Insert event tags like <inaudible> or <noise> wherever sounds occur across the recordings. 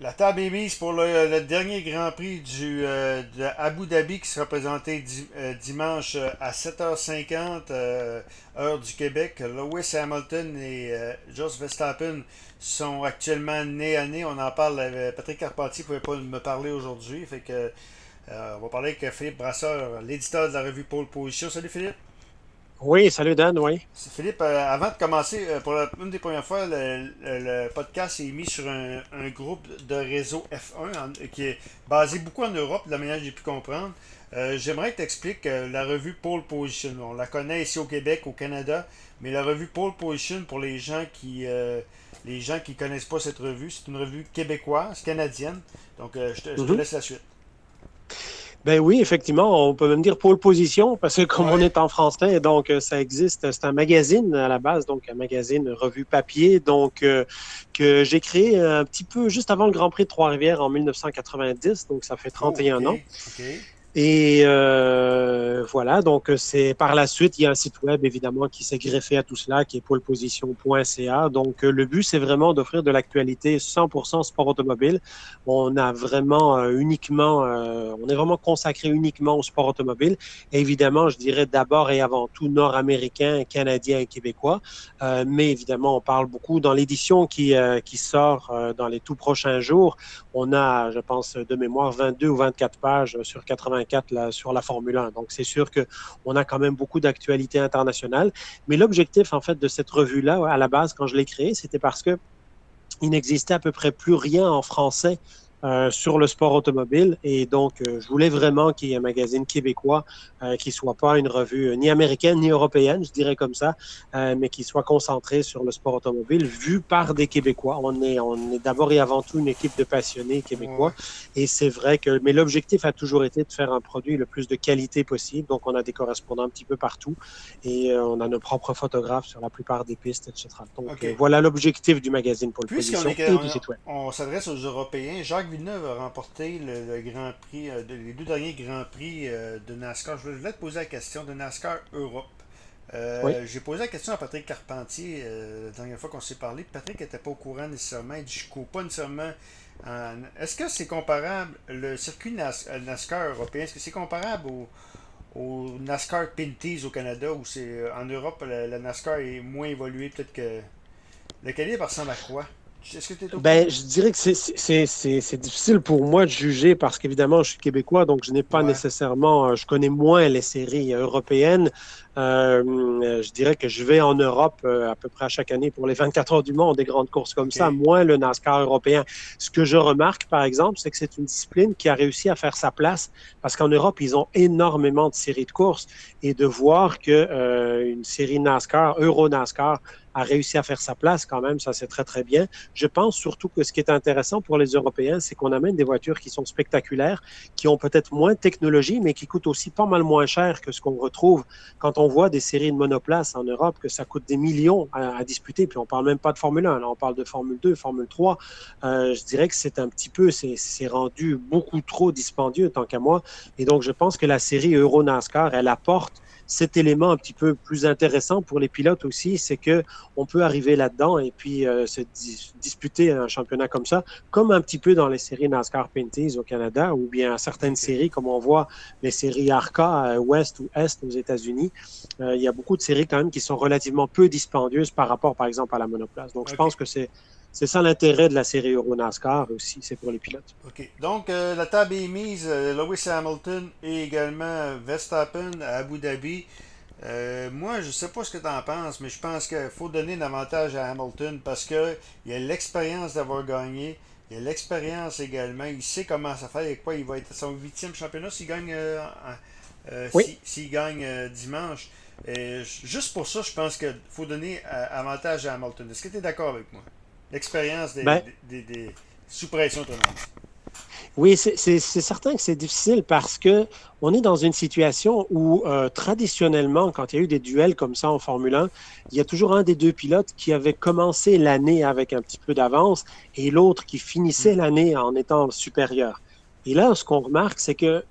La table est mise pour le, dernier Grand Prix du, euh, Abu Dhabi qui sera présenté euh, dimanche euh, à 7h50 heure du Québec. Lewis Hamilton et Jos Verstappen sont actuellement nez à nez. On en parle. Patrick Carpentier ne pouvait pas me parler aujourd'hui. Fait que on va parler avec Philippe Brasseur, l'éditeur de la revue Pole Position. Salut Philippe. Oui, salut Dan, oui. Philippe, euh, avant de commencer, euh, pour la, une des premières fois, le, podcast est mis sur un, groupe de réseau F1 qui est basé beaucoup en Europe, de la manière que j'ai pu comprendre. Euh, j'aimerais que tu expliques la revue Pole Position. On la connaît ici au Québec, au Canada, mais la revue Pole Position, pour les gens qui les gens qui connaissent pas cette revue, c'est une revue québécoise, canadienne. Donc, je te mhm. laisse la suite. Ben oui, effectivement, on peut même dire pole position, parce que comme on est en français, donc euh, ça existe, c'est un magazine à la base, donc un magazine revue papier, donc euh, que j'ai créé un petit peu juste avant le Grand Prix de Trois-Rivières en 1990, donc ça fait 31 ans. Et euh, voilà, donc c'est par la suite, il y a un site web évidemment qui s'est greffé à tout cela, qui est poleposition.ca. Donc le but, c'est vraiment d'offrir de l'actualité 100% sport automobile. On a vraiment euh, uniquement, euh, on est vraiment consacré uniquement au sport automobile. Et évidemment, je dirais d'abord et avant tout nord-américain, canadien et québécois. Euh, mais évidemment, on parle beaucoup dans l'édition qui sort dans les tout prochains jours. On a, je pense, de mémoire, 22 ou 24 pages sur 80 sur la Formule 1. Donc, c'est sûr qu'on a quand même beaucoup d'actualités internationales. Mais l'objectif, en fait, de cette revue-là, à la base, quand je l'ai créée, c'était parce que il n'existait à peu près plus rien en français euh, sur le sport automobile. Et donc, euh, je voulais vraiment qu'il y ait un magazine québécois euh, qui soit pas une revue ni américaine ni européenne, je dirais comme ça, mais qui soit concentré sur le sport automobile, vu par des Québécois. On est, on est d'abord et avant tout une équipe de passionnés québécois. Et c'est vrai que, mais l'objectif a toujours été de faire un produit le plus de qualité possible. Donc, on a des correspondants un petit peu partout et on a nos propres photographes sur la plupart des pistes, etc. Donc, voilà l'objectif du magazine pour le position et du site web. On s'adresse aux Européens. Jacques Villeneuve a remporté le, Grand Prix, euh, les deux derniers Grands Prix euh, de NASCAR. Je voulais te poser la question de NASCAR Europe. Euh, j'ai posé la question à Patrick Carpentier la dernière fois qu'on s'est parlé. Patrick n'était pas au courant nécessairement. Il dit Je ne cours pas nécessairement. Est-ce que c'est comparable, le circuit NASCAR européen, est-ce que c'est comparable au, NASCAR Pinties au Canada ou c'est en Europe la, NASCAR est moins évoluée peut-être que. Le calibre ressemble à quoi? Ben, je dirais que c'est difficile pour moi de juger parce qu'évidemment, je suis québécois, donc je n'ai pas nécessairement, euh, je connais moins les séries européennes. Euh, je dirais que je vais en Europe euh, à peu près à chaque année pour les 24 heures du monde, des grandes courses comme ça, moins le NASCAR européen. Ce que je remarque, par exemple, c'est que c'est une discipline qui a réussi à faire sa place parce qu'en Europe, ils ont énormément de séries de courses et de voir que euh, une série NASCAR, Euro NASCAR, a réussi à faire sa place quand même, ça c'est très très bien. Je pense surtout que ce qui est intéressant pour les Européens, c'est qu'on amène des voitures qui sont spectaculaires, qui ont peut-être moins de technologie, mais qui coûtent aussi pas mal moins cher que ce qu'on retrouve quand on voit des séries de monoplaces en Europe que ça coûte des millions à, disputer, puis on parle même pas de Formule 1, là, on parle de Formule 2, Formule 3. Euh, je dirais que c'est un petit peu, c'est rendu beaucoup trop dispendieux tant qu'à moi. Et donc, je pense que la série Euro NASCAR, elle apporte cet élément un petit peu plus intéressant pour les pilotes aussi, c'est que on peut arriver là-dedans et puis euh, se disputer un championnat comme ça, comme un petit peu dans les séries NASCAR Pinties au Canada ou bien certaines séries comme on voit les séries ARCA euh, Ouest ou Est aux États-Unis. Euh, il y a beaucoup de séries quand même qui sont relativement peu dispendieuses par rapport, par exemple, à la monoplace. Donc, je pense que c'est c'est ça l'intérêt de la série Euro NASCAR aussi, c'est pour les pilotes. OK. Donc, euh, la table est mise. Euh, Lewis Hamilton et également Verstappen à Abu Dhabi. Euh, moi, je ne sais pas ce que tu en penses, mais je pense qu'il faut donner davantage à Hamilton parce qu'il a l'expérience d'avoir gagné. Il a l'expérience également. Il sait comment ça fait, avec quoi il va être son huitième championnat s'il gagne, s'il gagne dimanche. juste pour ça, je pense qu'il faut donner avantage à Hamilton. Est-ce que tu es d'accord avec moi? L'expérience des, ben, sous pression, Oui, c'est certain que c'est difficile parce que on est dans une situation où euh, traditionnellement, quand il y a eu des duels comme ça en Formule 1, il y a toujours un des deux pilotes qui avait commencé l'année avec un petit peu d'avance et l'autre qui finissait mm. l'année en étant supérieur. Et là, ce qu'on remarque, c'est que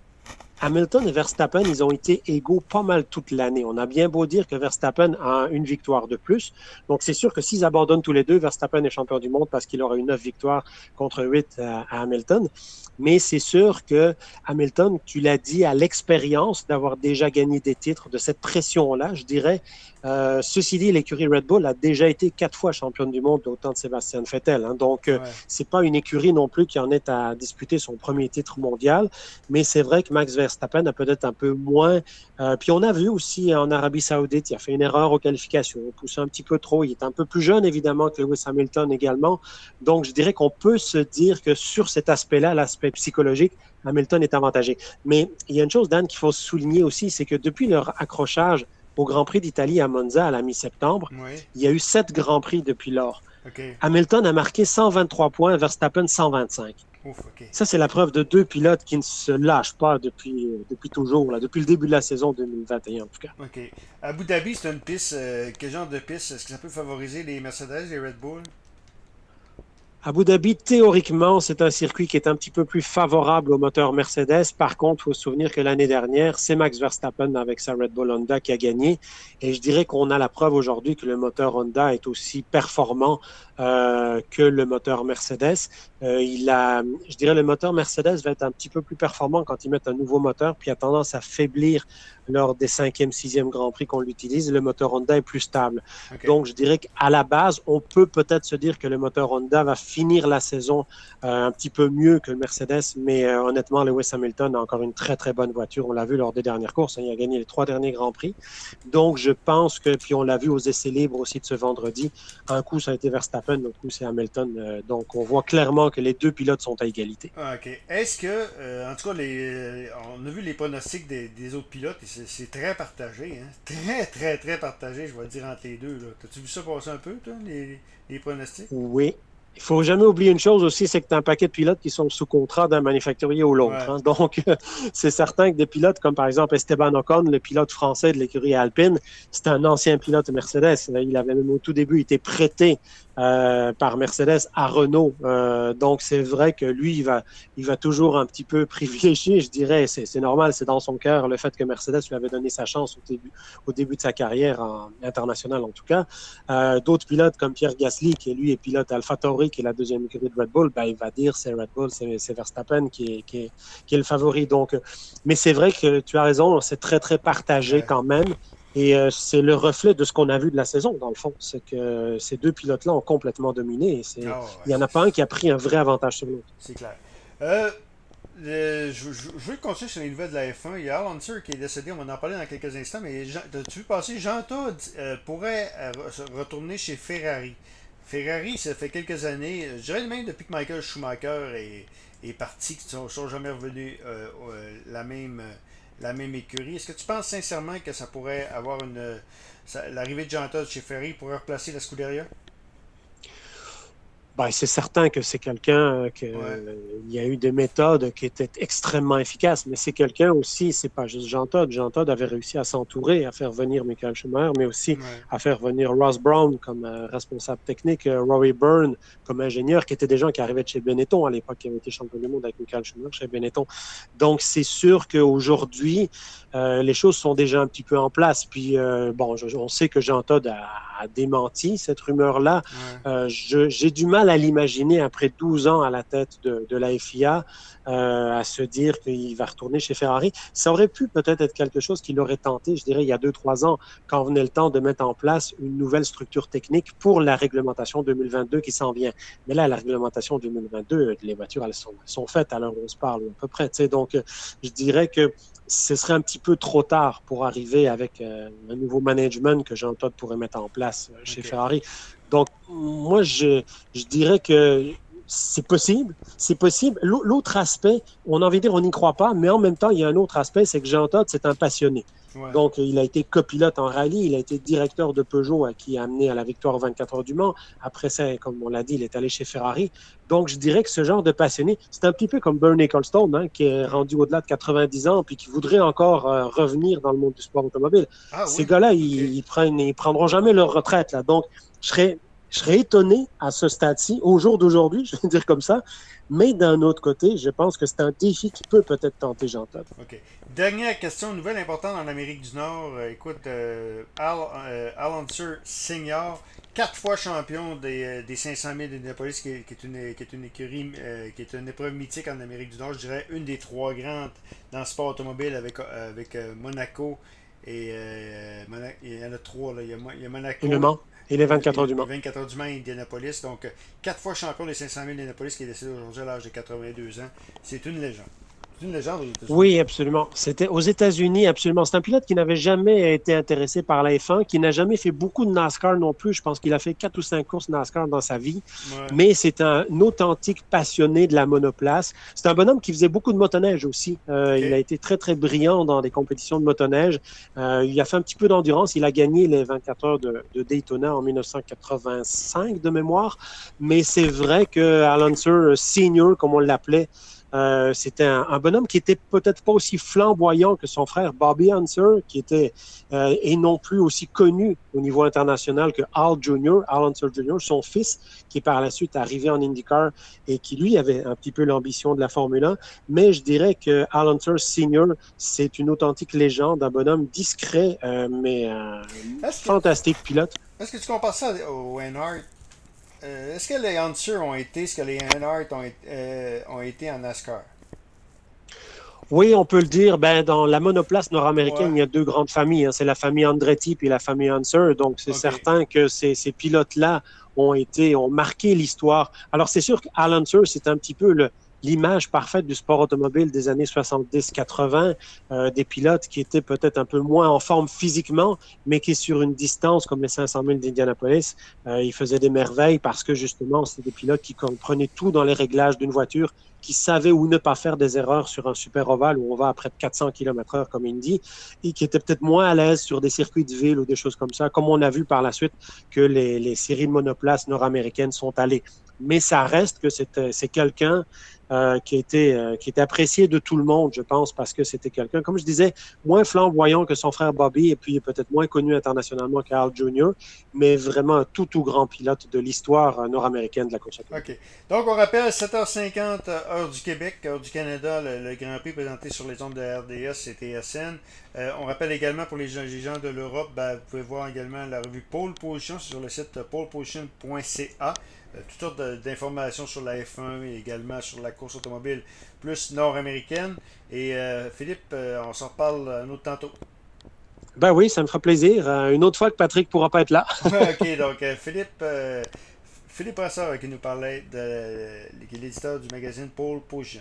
Hamilton et Verstappen, ils ont été égaux pas mal toute l'année. On a bien beau dire que Verstappen a une victoire de plus. Donc, c'est sûr que s'ils abandonnent tous les deux, Verstappen est champion du monde parce qu'il aura eu neuf victoires contre huit à, Hamilton. Mais c'est sûr que Hamilton, tu l'as dit, a l'expérience d'avoir déjà gagné des titres, de cette pression-là, je dirais. Euh, ceci dit, l'écurie Red Bull a déjà été quatre fois championne du monde au temps de Sébastien Vettel. Hein. donc, euh, c'est pas une écurie non plus qui en est à disputer son premier titre mondial. Mais c'est vrai que Max Verstappen a peut-être un peu moins. Euh, puis on a vu aussi en Arabie Saoudite, il a fait une erreur aux qualifications, il poussé un petit peu trop. Il est un peu plus jeune évidemment que Lewis Hamilton également. Donc, je dirais qu'on peut se dire que sur cet aspect-là, l'aspect psychologique, Hamilton est avantagé. Mais il y a une chose, Dan, qu'il faut souligner aussi, c'est que depuis leur accrochage au Grand Prix d'Italie à Monza à la mi-septembre. Il y a eu sept Grands Prix depuis lors. Hamilton a marqué 123 points, Verstappen 125. Ça, c'est la preuve de deux pilotes qui ne se lâchent pas depuis, depuis toujours, là, depuis le début de la saison 2021 en tout cas. OK. Abu Dhabi, c'est une piste. Euh, quel genre de piste? Est-ce que ça peut favoriser les Mercedes, les Red Bull? Abu Dhabi, théoriquement, c'est un circuit qui est un petit peu plus favorable au moteur Mercedes. Par contre, il faut se souvenir que l'année dernière, c'est Max Verstappen avec sa Red Bull Honda qui a gagné. Et je dirais qu'on a la preuve aujourd'hui que le moteur Honda est aussi performant euh, que le moteur Mercedes. Euh, il a, je dirais, le moteur Mercedes va être un petit peu plus performant quand ils mettent un nouveau moteur, puis a tendance à faiblir lors des cinquième, sixième Grand Prix qu'on l'utilise. Le moteur Honda est plus stable. Donc, je dirais qu'à la base, on peut peut-être se dire que le moteur Honda va finir la saison euh, un petit peu mieux que le Mercedes, mais euh, honnêtement, Lewis Hamilton a encore une très, très bonne voiture. On l'a vu lors des dernières courses. Hein. il a gagné les trois derniers Grands Prix. Donc, je pense que, puis on l'a vu aux essais libres aussi de ce vendredi, un coup, ça a été Verstappen donc c'est Hamilton. Euh, donc, on voit clairement que les deux pilotes sont à égalité. Ah, OK. Est-ce que, euh, en tout cas, les, on a vu les pronostics des, autres pilotes et c'est très partagé. Hein? Très, très, très partagé, je vais dire, entre les deux. T'as-tu vu ça passer un peu, toi, les, les pronostics? Oui, il faut jamais oublier une chose aussi, c'est que tu as un paquet de pilotes qui sont sous contrat d'un manufacturier ou l'autre. Hein. Donc, <laughs> c'est certain que des pilotes comme par exemple Esteban Ocon, le pilote français de l'écurie Alpine, c'est un ancien pilote Mercedes. Il avait même au tout début été prêté euh, par Mercedes à Renault. Euh, donc c'est vrai que lui, il va, il va toujours un petit peu <laughs> privilégier, je dirais, c'est normal, c'est dans son cœur le fait que Mercedes lui avait donné sa chance au début, au début de sa carrière en, internationale en tout cas. Euh, D'autres pilotes comme Pierre Gasly, qui lui est pilote AlphaTauri, qui est la deuxième écurie de Red Bull, ben, il va dire c'est Red Bull, c'est Verstappen qui est, qui, est, qui est le favori. Donc, mais c'est vrai que tu as raison, c'est très très partagé quand même. Et euh, c'est le reflet de ce qu'on a vu de la saison, dans le fond. C'est que ces deux pilotes-là ont complètement dominé. Ah il n'y en a pas un qui a pris un vrai avantage sur l'autre. C'est clair. Euh, je, je, veux continuer sur les nouvelles de la F1. Il y a Al qui est décédé, on va en parler dans quelques instants, mais tu veux passer, Jean euh, pourrait retourner chez Ferrari? Ferrari, ça fait quelques années, je dirais même depuis que Michael Schumacher est, parti, qu'ils ne sont, jamais revenus la même la même écurie. Est-ce que tu penses sincèrement que ça pourrait avoir une. L'arrivée de Jean chez Ferry pourrait replacer la Scuderia? Ben, c'est certain que c'est quelqu'un euh, qui il y a eu des méthodes qui étaient extrêmement efficaces, mais c'est quelqu'un aussi, c'est pas juste Jean Todt. Jean Todt avait réussi à s'entourer, à faire venir Michael Schumacher, mais aussi à faire venir Ross Brown comme euh, responsable technique, euh, Rory Byrne comme ingénieur, qui étaient des gens qui arrivaient de chez Benetton à l'époque, qui avaient été champion du monde avec Michael Schumacher chez Benetton. Donc c'est sûr qu'aujourd'hui, les choses sont déjà un petit peu en place. Puis bon, on sait que Jean Todt a, démenti cette rumeur-là. J'ai du mal à l'imaginer après 12 ans à la tête de, la FIA, euh, à se dire qu'il va retourner chez Ferrari. Ça aurait pu peut-être être quelque chose qu'il aurait tenté, je dirais, il y a 2-3 ans, quand venait le temps de mettre en place une nouvelle structure technique pour la réglementation 2022 qui s'en vient. Mais là, la réglementation 2022, les voitures, elles sont, faites à l'heure où on se parle, à peu près. Donc, je dirais que ce serait un petit peu trop tard pour arriver avec euh, un nouveau management que Jean Todt pourrait mettre en place euh, chez Ferrari. Donc, moi, je, je dirais que c'est possible. C'est possible. L'autre aspect, on a envie de dire, on n'y croit pas, mais en même temps, il y a un autre aspect, c'est que Jean Todt, c'est un passionné. Donc, il a été copilote en rallye, il a été directeur de Peugeot qui a amené à la victoire au 24 heures du Mans. Après ça, comme on l'a dit, il est allé chez Ferrari. Donc, je dirais que ce genre de passionné, c'est un petit peu comme Bernie Ecclestone, hein, qui est rendu au-delà de 90 ans, puis qui voudrait encore euh, revenir dans le monde du sport automobile. Ah Ces gars-là, ils, ils, prennent, ils prendront jamais leur retraite. Là. Donc, je serais je serais étonné à ce stade-ci, au jour d'aujourd'hui, <laughs> je vais dire comme ça. Mais d'un autre côté, je pense que c'est un défi qui peut peut-être tenter Jean. OK. Dernière question, nouvelle importante en Amérique du Nord. Euh, écoute, euh, Al, euh, Al Senior, quatre fois champion des, des 500 000 d'Indianapolis, qui, qui, est une, qui est une écurie, qui est une épreuve mythique en Amérique du Nord. Je dirais une des trois grandes dans le sport automobile avec, avec Monaco et il y en a trois. Là. Il, y a, il y a Monaco. Et le Mans. Et les 24 heures du Mans. Les 24 heures du Mans Indianapolis. Donc, quatre fois champion des 500 000 d'Indianapolis qui est décédé aujourd'hui à l'âge de 82 ans. C'est une légende. C'est une légende aux États-Unis. Oui, absolument. C'était aux États-Unis, absolument. C'est un pilote qui n'avait jamais été intéressé par la F1, qui n'a jamais fait beaucoup de NASCAR non plus. Je pense qu'il a fait quatre ou cinq courses NASCAR dans sa vie. Mais c'est un authentique passionné de la monoplace. C'est un bonhomme qui faisait beaucoup de motoneige aussi. Euh, Il a été très, très brillant dans des compétitions de motoneige. Euh, il a fait un petit peu d'endurance. Il a gagné les 24 heures de, de, Daytona en 1985 de mémoire. Mais c'est vrai que Alan Sir Senior, comme on l'appelait, euh, c'était un, bonhomme qui était peut-être pas aussi flamboyant que son frère Bobby Unser, qui était euh, et non plus aussi connu au niveau international que Al Jr., Al Unser Jr., son fils, qui est par la suite arrivé en IndyCar et qui lui avait un petit peu l'ambition de la Formule 1. Mais je dirais que Al Unser Sr., c'est une authentique légende, un bonhomme discret, euh, mais fantastique pilote. Est-ce que tu compares ça au euh, est-ce que les Hunter ont été ce que les Earnhardt ont, euh, ont, été en NASCAR? Oui, on peut le dire. Ben, dans la monoplace nord-américaine, il y a deux grandes familles. Hein. C'est la famille Andretti et la famille Hunter. Donc, c'est certain que ces, ces pilotes-là ont été, ont marqué l'histoire. Alors, c'est sûr qu'Al Hunter, c'est un petit peu le, l'image parfaite du sport automobile des années 70-80, euh, des pilotes qui étaient peut-être un peu moins en forme physiquement, mais qui sur une distance comme les 500 000 d'Indianapolis, euh, ils faisaient des merveilles parce que justement, c'était des pilotes qui comprenaient tout dans les réglages d'une voiture, qui savaient où ne pas faire des erreurs sur un super ovale où on va à près de 400 km heure comme Indy, et qui étaient peut-être moins à l'aise sur des circuits de ville ou des choses comme ça, comme on a vu par la suite que les, les séries de monoplaces nord-américaines sont allées. Mais ça reste que c'est quelqu'un euh, qui, était, euh, qui apprécié de tout le monde, je pense, parce que c'était quelqu'un, comme je disais, moins flamboyant que son frère Bobby et puis peut-être moins connu internationalement qu'Al Jr., mais vraiment un tout, tout grand pilote de l'histoire euh, nord-américaine de la course OK. Donc, on rappelle 7h50 heure du Québec, heure du Canada, le, Grand Prix présenté sur les ondes de RDS et TSN. On rappelle également pour les gens, les gens de l'Europe, ben, vous pouvez voir également la revue Pole Position sur le site poleposition.ca. Euh, toutes sortes d'informations sur la F1 et également sur la course automobile plus nord-américaine. Et euh, Philippe, euh, on s'en reparle un autre tantôt. Ben oui, ça me fera plaisir. une autre fois que Patrick pourra pas être là. <laughs> ok, donc Philippe, Philippe qui nous parlait de l'éditeur du magazine Pole Position.